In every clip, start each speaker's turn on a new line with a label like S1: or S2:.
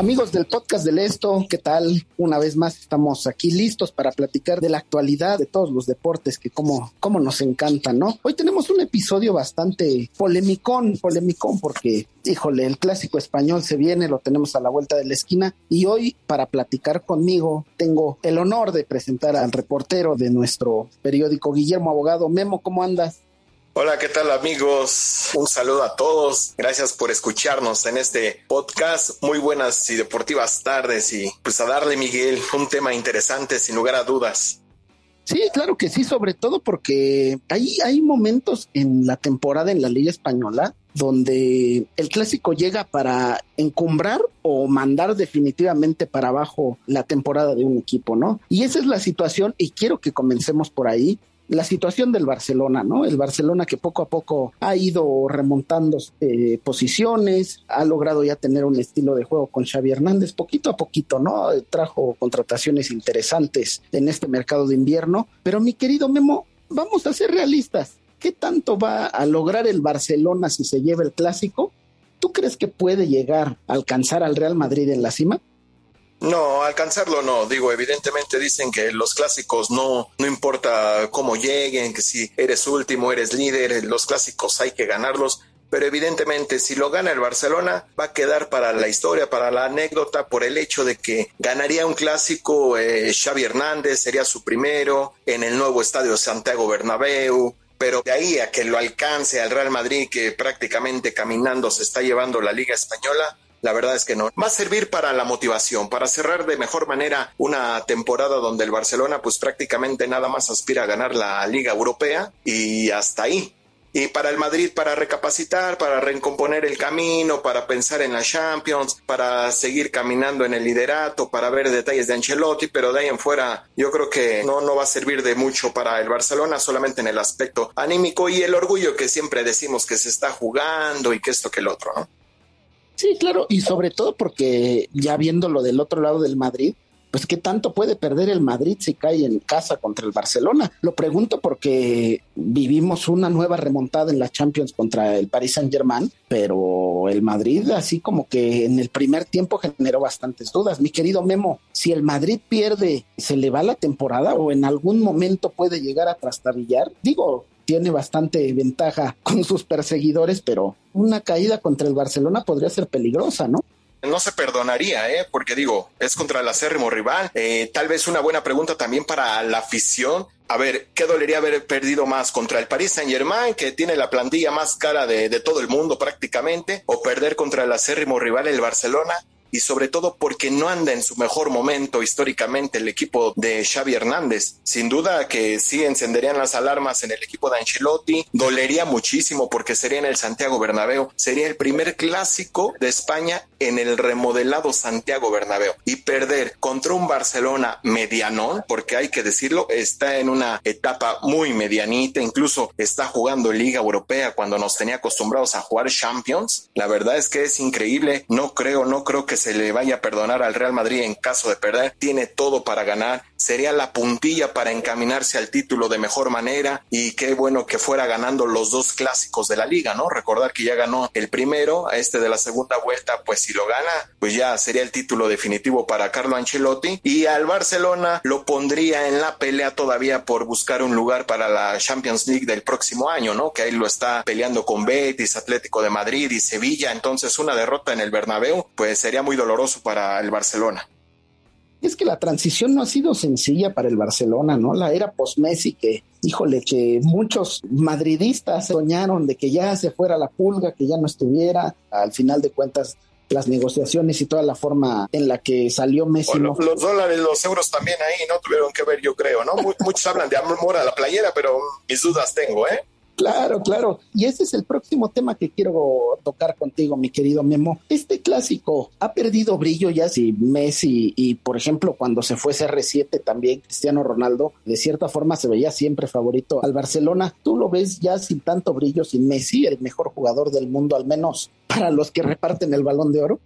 S1: Amigos del podcast del Esto, ¿qué tal? Una vez más estamos aquí listos para platicar de la actualidad de todos los deportes que como, como nos encantan, ¿no? Hoy tenemos un episodio bastante polémicón, polémicón porque, híjole, el clásico español se viene, lo tenemos a la vuelta de la esquina y hoy para platicar conmigo tengo el honor de presentar al reportero de nuestro periódico, Guillermo Abogado. Memo, ¿cómo andas?
S2: Hola, ¿qué tal amigos? Un saludo a todos. Gracias por escucharnos en este podcast. Muy buenas y deportivas tardes y pues a darle Miguel un tema interesante sin lugar a dudas.
S1: Sí, claro que sí, sobre todo porque hay, hay momentos en la temporada en la Liga Española donde el clásico llega para encumbrar o mandar definitivamente para abajo la temporada de un equipo, ¿no? Y esa es la situación y quiero que comencemos por ahí la situación del Barcelona, ¿no? El Barcelona que poco a poco ha ido remontando eh, posiciones, ha logrado ya tener un estilo de juego con Xavi Hernández, poquito a poquito, ¿no? Trajo contrataciones interesantes en este mercado de invierno, pero mi querido Memo, vamos a ser realistas. ¿Qué tanto va a lograr el Barcelona si se lleva el clásico? ¿Tú crees que puede llegar a alcanzar al Real Madrid en la cima?
S2: No, alcanzarlo no. Digo, evidentemente dicen que los clásicos no, no importa cómo lleguen, que si eres último, eres líder, los clásicos hay que ganarlos. Pero evidentemente, si lo gana el Barcelona, va a quedar para la historia, para la anécdota, por el hecho de que ganaría un clásico eh, Xavi Hernández, sería su primero en el nuevo estadio Santiago Bernabéu, pero de ahí a que lo alcance al Real Madrid, que prácticamente caminando se está llevando la Liga Española, la verdad es que no. Va a servir para la motivación, para cerrar de mejor manera una temporada donde el Barcelona pues prácticamente nada más aspira a ganar la Liga Europea y hasta ahí. Y para el Madrid, para recapacitar, para recomponer el camino, para pensar en la Champions, para seguir caminando en el liderato, para ver detalles de Ancelotti, pero de ahí en fuera yo creo que no, no va a servir de mucho para el Barcelona, solamente en el aspecto anímico y el orgullo que siempre decimos que se está jugando y que esto que el otro, ¿no?
S1: Sí, claro, y sobre todo porque ya viéndolo del otro lado del Madrid, pues qué tanto puede perder el Madrid si cae en casa contra el Barcelona. Lo pregunto porque vivimos una nueva remontada en la Champions contra el Paris Saint-Germain, pero el Madrid así como que en el primer tiempo generó bastantes dudas. Mi querido Memo, si el Madrid pierde, ¿se le va la temporada o en algún momento puede llegar a trastabillar? Digo, tiene bastante ventaja con sus perseguidores, pero una caída contra el Barcelona podría ser peligrosa, ¿no?
S2: no se perdonaría, ¿eh? porque digo, es contra el acérrimo rival. Eh, tal vez una buena pregunta también para la afición. A ver, ¿qué dolería haber perdido más contra el Paris Saint Germain, que tiene la plantilla más cara de, de todo el mundo prácticamente, o perder contra el acérrimo rival el Barcelona? Y sobre todo porque no anda en su mejor momento históricamente el equipo de Xavi Hernández. Sin duda que sí encenderían las alarmas en el equipo de Ancelotti, dolería muchísimo porque sería en el Santiago Bernabéu, sería el primer clásico de España en el remodelado Santiago Bernabéu y perder contra un Barcelona medianón, porque hay que decirlo, está en una etapa muy medianita, incluso está jugando Liga Europea cuando nos tenía acostumbrados a jugar Champions. La verdad es que es increíble, no creo, no creo que se le vaya a perdonar al Real Madrid en caso de perder. Tiene todo para ganar. Sería la puntilla para encaminarse al título de mejor manera y qué bueno que fuera ganando los dos clásicos de la liga, ¿no? Recordar que ya ganó el primero, a este de la segunda vuelta, pues si lo gana, pues ya sería el título definitivo para Carlo Ancelotti y al Barcelona lo pondría en la pelea todavía por buscar un lugar para la Champions League del próximo año, ¿no? Que ahí lo está peleando con Betis, Atlético de Madrid y Sevilla, entonces una derrota en el Bernabéu, pues sería muy doloroso para el Barcelona.
S1: Es que la transición no ha sido sencilla para el Barcelona, ¿no? La era post-Messi que, híjole, que muchos madridistas soñaron de que ya se fuera la pulga, que ya no estuviera. Al final de cuentas, las negociaciones y toda la forma en la que salió Messi.
S2: los dólares, los euros también ahí no tuvieron que ver, yo creo, ¿no? Muchos hablan de amor a la playera, pero mis dudas tengo, ¿eh?
S1: Claro, claro. Y ese es el próximo tema que quiero tocar contigo, mi querido Memo. Este clásico ha perdido brillo ya si Messi y, por ejemplo, cuando se fue CR7 también Cristiano Ronaldo, de cierta forma se veía siempre favorito al Barcelona. ¿Tú lo ves ya sin tanto brillo, sin Messi, el mejor jugador del mundo, al menos para los que reparten el balón de oro?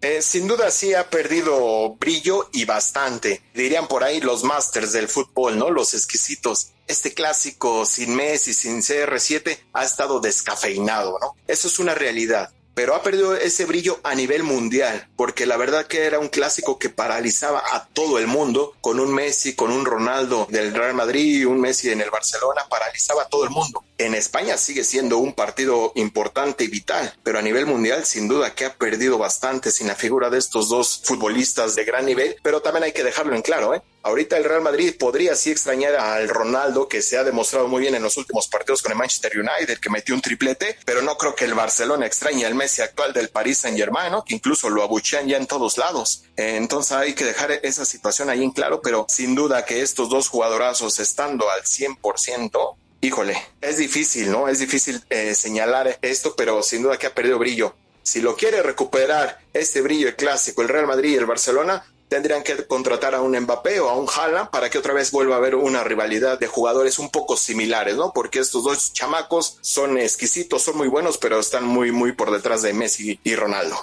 S2: Eh, sin duda sí ha perdido brillo y bastante. Dirían por ahí los masters del fútbol, ¿no? Los exquisitos. Este clásico sin Messi, sin CR7, ha estado descafeinado, ¿no? Eso es una realidad pero ha perdido ese brillo a nivel mundial, porque la verdad que era un clásico que paralizaba a todo el mundo, con un Messi, con un Ronaldo del Real Madrid, un Messi en el Barcelona, paralizaba a todo el mundo. En España sigue siendo un partido importante y vital, pero a nivel mundial sin duda que ha perdido bastante sin la figura de estos dos futbolistas de gran nivel, pero también hay que dejarlo en claro, ¿eh? Ahorita el Real Madrid podría sí extrañar al Ronaldo, que se ha demostrado muy bien en los últimos partidos con el Manchester United, que metió un triplete, pero no creo que el Barcelona extrañe al Messi actual del Paris Saint Germain, que incluso lo abuchean ya en todos lados. Entonces hay que dejar esa situación ahí en claro, pero sin duda que estos dos jugadorazos estando al 100%, híjole, es difícil, ¿no? Es difícil eh, señalar esto, pero sin duda que ha perdido brillo. Si lo quiere recuperar este brillo clásico, el Real Madrid y el Barcelona, tendrían que contratar a un Mbappé o a un Haaland para que otra vez vuelva a haber una rivalidad de jugadores un poco similares, ¿no? Porque estos dos chamacos son exquisitos, son muy buenos, pero están muy, muy por detrás de Messi y Ronaldo.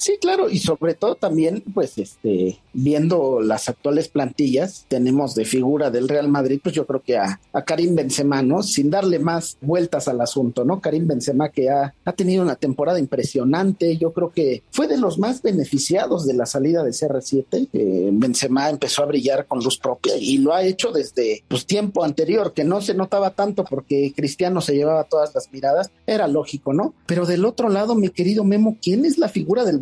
S1: Sí, claro, y sobre todo también, pues, este, viendo las actuales plantillas, tenemos de figura del Real Madrid, pues yo creo que a, Karim Benzema, ¿no? Sin darle más vueltas al asunto, ¿no? Karim Benzema que ha, ha, tenido una temporada impresionante, yo creo que fue de los más beneficiados de la salida de CR7, Benzema empezó a brillar con luz propia y lo ha hecho desde, pues, tiempo anterior, que no se notaba tanto porque Cristiano se llevaba todas las miradas, era lógico, ¿no? Pero del otro lado, mi querido Memo, ¿quién es la figura del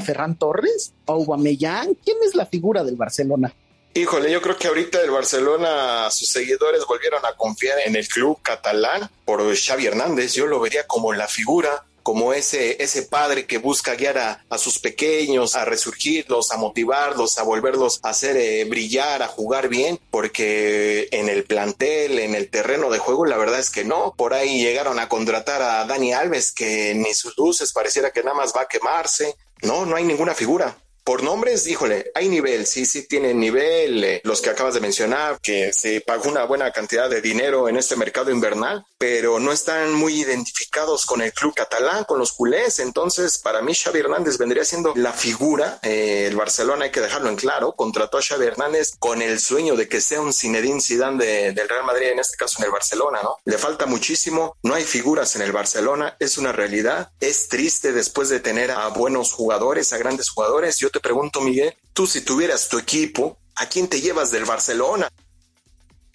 S1: Ferran Torres, Aubameyang, ¿quién es la figura del Barcelona?
S2: Híjole, yo creo que ahorita el Barcelona, sus seguidores volvieron a confiar en el club catalán por Xavi Hernández. Yo lo vería como la figura, como ese, ese padre que busca guiar a, sus pequeños, a resurgirlos, a motivarlos, a volverlos a hacer eh, brillar, a jugar bien, porque en el plantel, en el terreno de juego, la verdad es que no. Por ahí llegaron a contratar a Dani Alves, que ni sus luces pareciera que nada más va a quemarse. No, no hay ninguna figura. Por nombres, híjole, hay nivel, sí, sí tienen nivel, eh, los que acabas de mencionar, que se pagó una buena cantidad de dinero en este mercado invernal, pero no están muy identificados con el club catalán, con los culés, entonces para mí Xavi Hernández vendría siendo la figura, eh, el Barcelona hay que dejarlo en claro, contrató a Xavi Hernández con el sueño de que sea un Zinedine Zidane del Real Madrid, en este caso en el Barcelona, ¿no? Le falta muchísimo, no hay figuras en el Barcelona, es una realidad, es triste después de tener a buenos jugadores, a grandes jugadores, yo pregunto, Miguel, tú si tuvieras tu equipo, ¿a quién te llevas del Barcelona?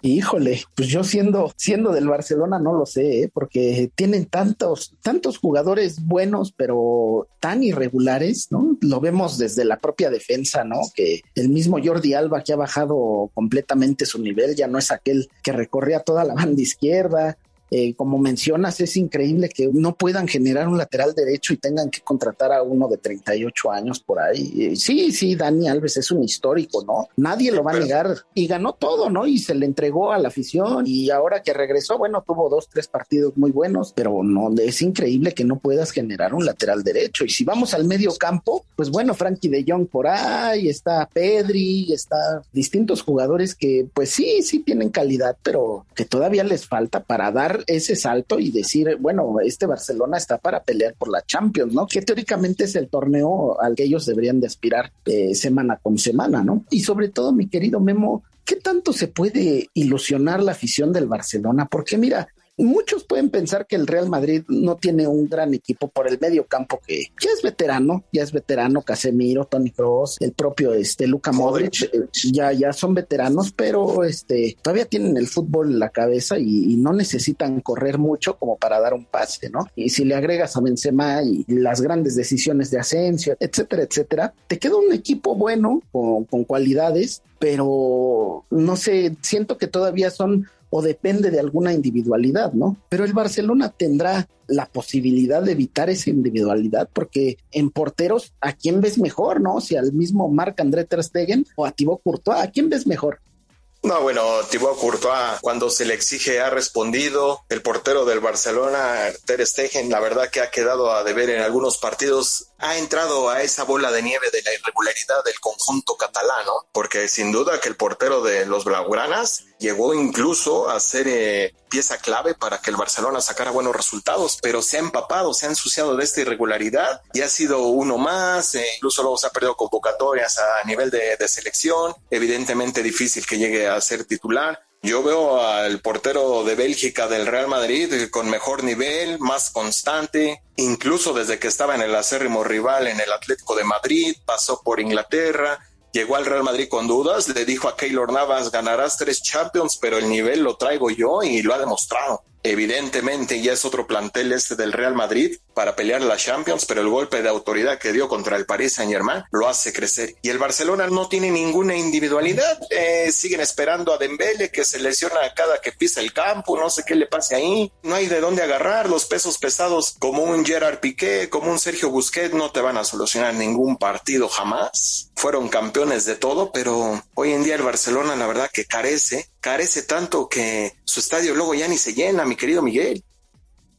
S1: Híjole, pues yo siendo, siendo del Barcelona no lo sé, ¿eh? porque tienen tantos, tantos jugadores buenos, pero tan irregulares, ¿no? Lo vemos desde la propia defensa, ¿no? Que el mismo Jordi Alba que ha bajado completamente su nivel, ya no es aquel que recorría toda la banda izquierda, eh, como mencionas, es increíble que no puedan generar un lateral derecho y tengan que contratar a uno de 38 años por ahí. Eh, sí, sí, Dani Alves es un histórico, ¿no? Nadie lo va a negar y ganó todo, ¿no? Y se le entregó a la afición y ahora que regresó, bueno, tuvo dos, tres partidos muy buenos, pero no, es increíble que no puedas generar un lateral derecho. Y si vamos al medio campo, pues bueno, Frankie de Jong por ahí, está Pedri, está distintos jugadores que pues sí, sí tienen calidad, pero que todavía les falta para dar ese salto y decir, bueno, este Barcelona está para pelear por la Champions, ¿no? Que teóricamente es el torneo al que ellos deberían de aspirar eh, semana con semana, ¿no? Y sobre todo, mi querido Memo, ¿qué tanto se puede ilusionar la afición del Barcelona? Porque mira, Muchos pueden pensar que el Real Madrid no tiene un gran equipo por el medio campo que ya es veterano, ya es veterano Casemiro, Tony Kroos, el propio este Luka Modric, eh, ya ya son veteranos, pero este todavía tienen el fútbol en la cabeza y, no necesitan correr mucho como para dar un pase, ¿no? Y si le agregas a Benzema y las grandes decisiones de Asensio, etcétera, etcétera, te queda un equipo bueno con, con cualidades, pero no sé, siento que todavía son o depende de alguna individualidad, ¿no? Pero el Barcelona tendrá la posibilidad de evitar esa individualidad porque en porteros, ¿a quién ves mejor, no? Si al mismo Marc André Ter Stegen o a Thibaut Courtois, ¿a quién ves mejor?
S2: No, bueno, Thibaut Courtois cuando se le exige ha respondido. El portero del Barcelona, Ter Stegen, la verdad que ha quedado a deber en algunos partidos ha entrado a esa bola de nieve de la irregularidad del conjunto catalano, porque sin duda que el portero de los Blaugranas llegó incluso a ser eh, pieza clave para que el Barcelona sacara buenos resultados, pero se ha empapado, se ha ensuciado de esta irregularidad y ha sido uno más, eh, incluso luego se ha perdido convocatorias a nivel de, de selección, evidentemente difícil que llegue a ser titular. Yo veo al portero de Bélgica del Real Madrid con mejor nivel, más constante, incluso desde que estaba en el acérrimo rival en el Atlético de Madrid, pasó por Inglaterra, llegó al Real Madrid con dudas, le dijo a Keylor Navas, ganarás tres Champions, pero el nivel lo traigo yo y lo ha demostrado. Evidentemente ya es otro plantel este del Real Madrid para pelear la Champions, pero el golpe de autoridad que dio contra el Paris Saint Germain lo hace crecer. Y el Barcelona no tiene ninguna individualidad. Eh, siguen esperando a Dembele que se lesiona cada que pisa el campo, no sé qué le pase ahí. No hay de dónde agarrar. Los pesos pesados como un Gerard Piqué, como un Sergio Busquets no te van a solucionar ningún partido jamás. Fueron campeones de todo, pero hoy en día el Barcelona la verdad que carece carece tanto que su estadio luego ya ni se llena, mi querido Miguel.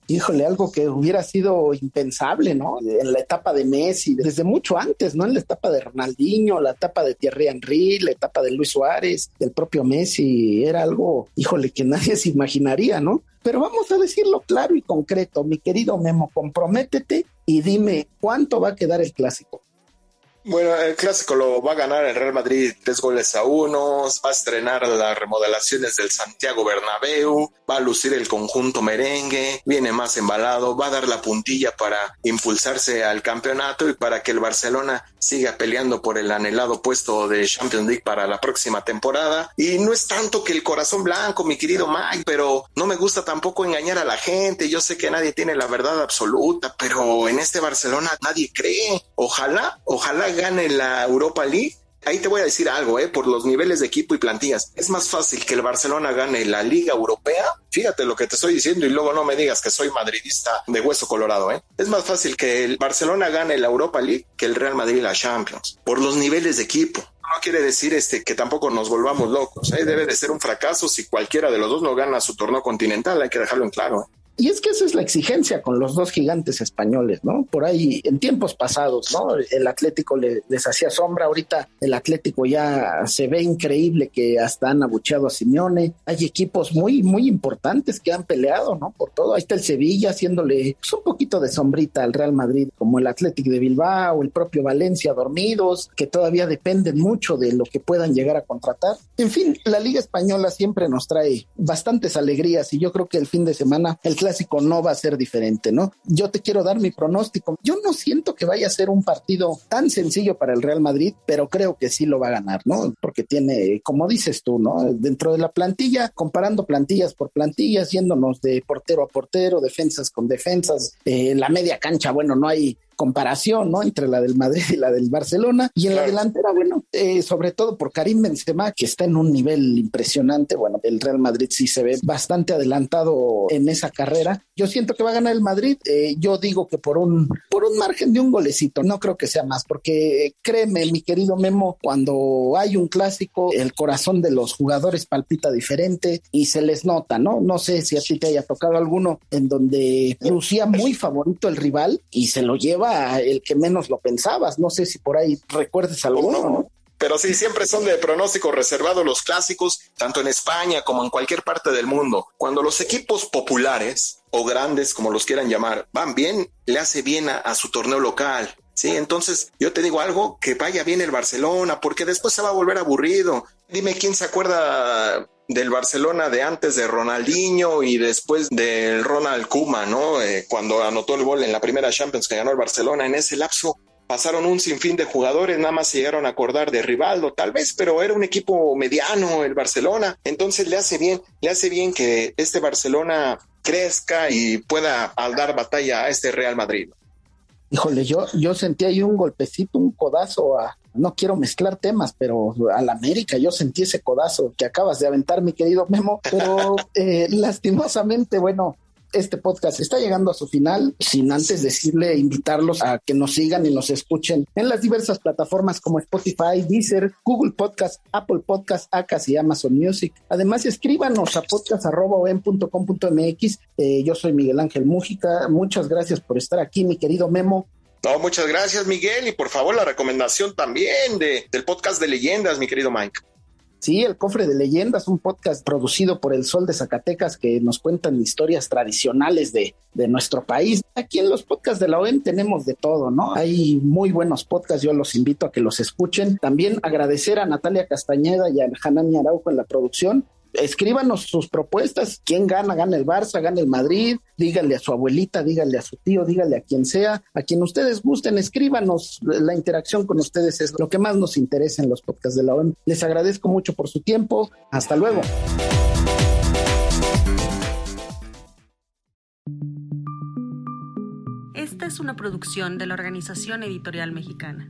S1: Híjole, algo que hubiera sido impensable, ¿no? En la etapa de Messi, desde mucho antes, ¿no? En la etapa de Ronaldinho, la etapa de Thierry Henry, la etapa de Luis Suárez, del propio Messi, era algo, híjole, que nadie se imaginaría, ¿no? Pero vamos a decirlo claro y concreto, mi querido Memo, comprométete y dime cuánto va a quedar el clásico.
S2: Bueno, el clásico lo va a ganar el Real Madrid tres goles a uno, va a estrenar las remodelaciones del Santiago Bernabéu, va a lucir el conjunto merengue, viene más embalado, va a dar la puntilla para impulsarse al campeonato y para que el Barcelona siga peleando por el anhelado puesto de Champions League para la próxima temporada. Y no es tanto que el corazón blanco, mi querido Mike, pero no me gusta tampoco engañar a la gente. Yo sé que nadie tiene la verdad absoluta, pero en este Barcelona nadie cree. Ojalá, ojalá gane la Europa League ahí te voy a decir algo, ¿eh? por los niveles de equipo y plantillas. Es más fácil que el Barcelona gane la Liga Europea. Fíjate lo que te estoy diciendo y luego no me digas que soy madridista de hueso colorado. ¿eh? Es más fácil que el Barcelona gane la Europa League que el Real Madrid la Champions, por los niveles de equipo. No quiere decir este que tampoco nos volvamos locos. ¿eh? Debe de ser un fracaso si cualquiera de los dos no gana su torneo continental. Hay que dejarlo en claro. ¿eh?
S1: Y es que esa es la exigencia con los dos gigantes españoles, ¿no? Por ahí, en tiempos pasados, ¿no? El Atlético les hacía sombra, ahorita el Atlético ya se ve increíble que hasta han abucheado a Simeone. Hay equipos muy, muy importantes que han peleado, ¿no? Por todo. Ahí está el Sevilla haciéndole pues, un poquito de sombrita al Real Madrid, como el Atlético de Bilbao, el propio Valencia dormidos, que todavía dependen mucho de lo que puedan llegar a contratar. En fin, la Liga Española siempre nos trae bastantes alegrías y yo creo que el fin de semana el clásico no va a ser diferente, ¿no? Yo te quiero dar mi pronóstico. Yo no siento que vaya a ser un partido tan sencillo para el Real Madrid, pero creo que sí lo va a ganar, ¿no? Porque tiene, como dices tú, ¿no? Dentro de la plantilla, comparando plantillas por plantillas, yéndonos de portero a portero, defensas con defensas, eh, la media cancha, bueno, no hay comparación, ¿no? Entre la del Madrid y la del Barcelona. Y en la delantera, bueno, eh, sobre todo por Karim Benzema, que está en un nivel impresionante. Bueno, el Real Madrid sí se ve bastante adelantado en esa carrera. Yo siento que va a ganar el Madrid. Eh, yo digo que por un, por un margen de un golecito, no creo que sea más, porque eh, créeme, mi querido Memo, cuando hay un clásico, el corazón de los jugadores palpita diferente y se les nota, ¿no? No sé si a ti te haya tocado alguno en donde lucía muy favorito el rival y se lo lleva el que menos lo pensabas. No sé si por ahí recuerdes alguno, ¿no?
S2: Pero sí, siempre son de pronóstico reservado los clásicos, tanto en España como en cualquier parte del mundo. Cuando los equipos populares o grandes, como los quieran llamar, van bien, le hace bien a, su torneo local. Sí, entonces yo te digo algo, que vaya bien el Barcelona, porque después se va a volver aburrido. Dime quién se acuerda del Barcelona de antes de Ronaldinho y después del Ronald Kuma, ¿no? Eh, cuando anotó el gol en la primera Champions que ganó el Barcelona, en ese lapso pasaron un sinfín de jugadores, nada más se llegaron a acordar de Rivaldo, tal vez, pero era un equipo mediano el Barcelona, entonces le hace bien, le hace bien que este Barcelona crezca y pueda dar batalla a este Real Madrid.
S1: Híjole, yo, yo sentí ahí un golpecito, un codazo a, no quiero mezclar temas, pero al América yo sentí ese codazo que acabas de aventar, mi querido Memo, pero eh, lastimosamente, bueno, este podcast está llegando a su final, sin antes decirle, invitarlos a que nos sigan y nos escuchen en las diversas plataformas como Spotify, Deezer, Google Podcast, Apple Podcast, Acas y Amazon Music. Además, escríbanos a podcast.com.mx. Eh, yo soy Miguel Ángel Mújica. Muchas gracias por estar aquí, mi querido Memo.
S2: No, muchas gracias, Miguel. Y por favor, la recomendación también de, del podcast de leyendas, mi querido Mike.
S1: Sí, El Cofre de Leyendas, un podcast producido por El Sol de Zacatecas que nos cuentan historias tradicionales de, de nuestro país. Aquí en los podcasts de la OEM tenemos de todo, ¿no? Hay muy buenos podcasts, yo los invito a que los escuchen. También agradecer a Natalia Castañeda y a Hanani Araujo en la producción escríbanos sus propuestas. ¿Quién gana? ¿Gana el Barça? ¿Gana el Madrid? Díganle a su abuelita, díganle a su tío, díganle a quien sea, a quien ustedes gusten, escríbanos. La interacción con ustedes es lo que más nos interesa en los podcasts de la ONU. Les agradezco mucho por su tiempo. Hasta luego.
S3: Esta es una producción de la Organización Editorial Mexicana.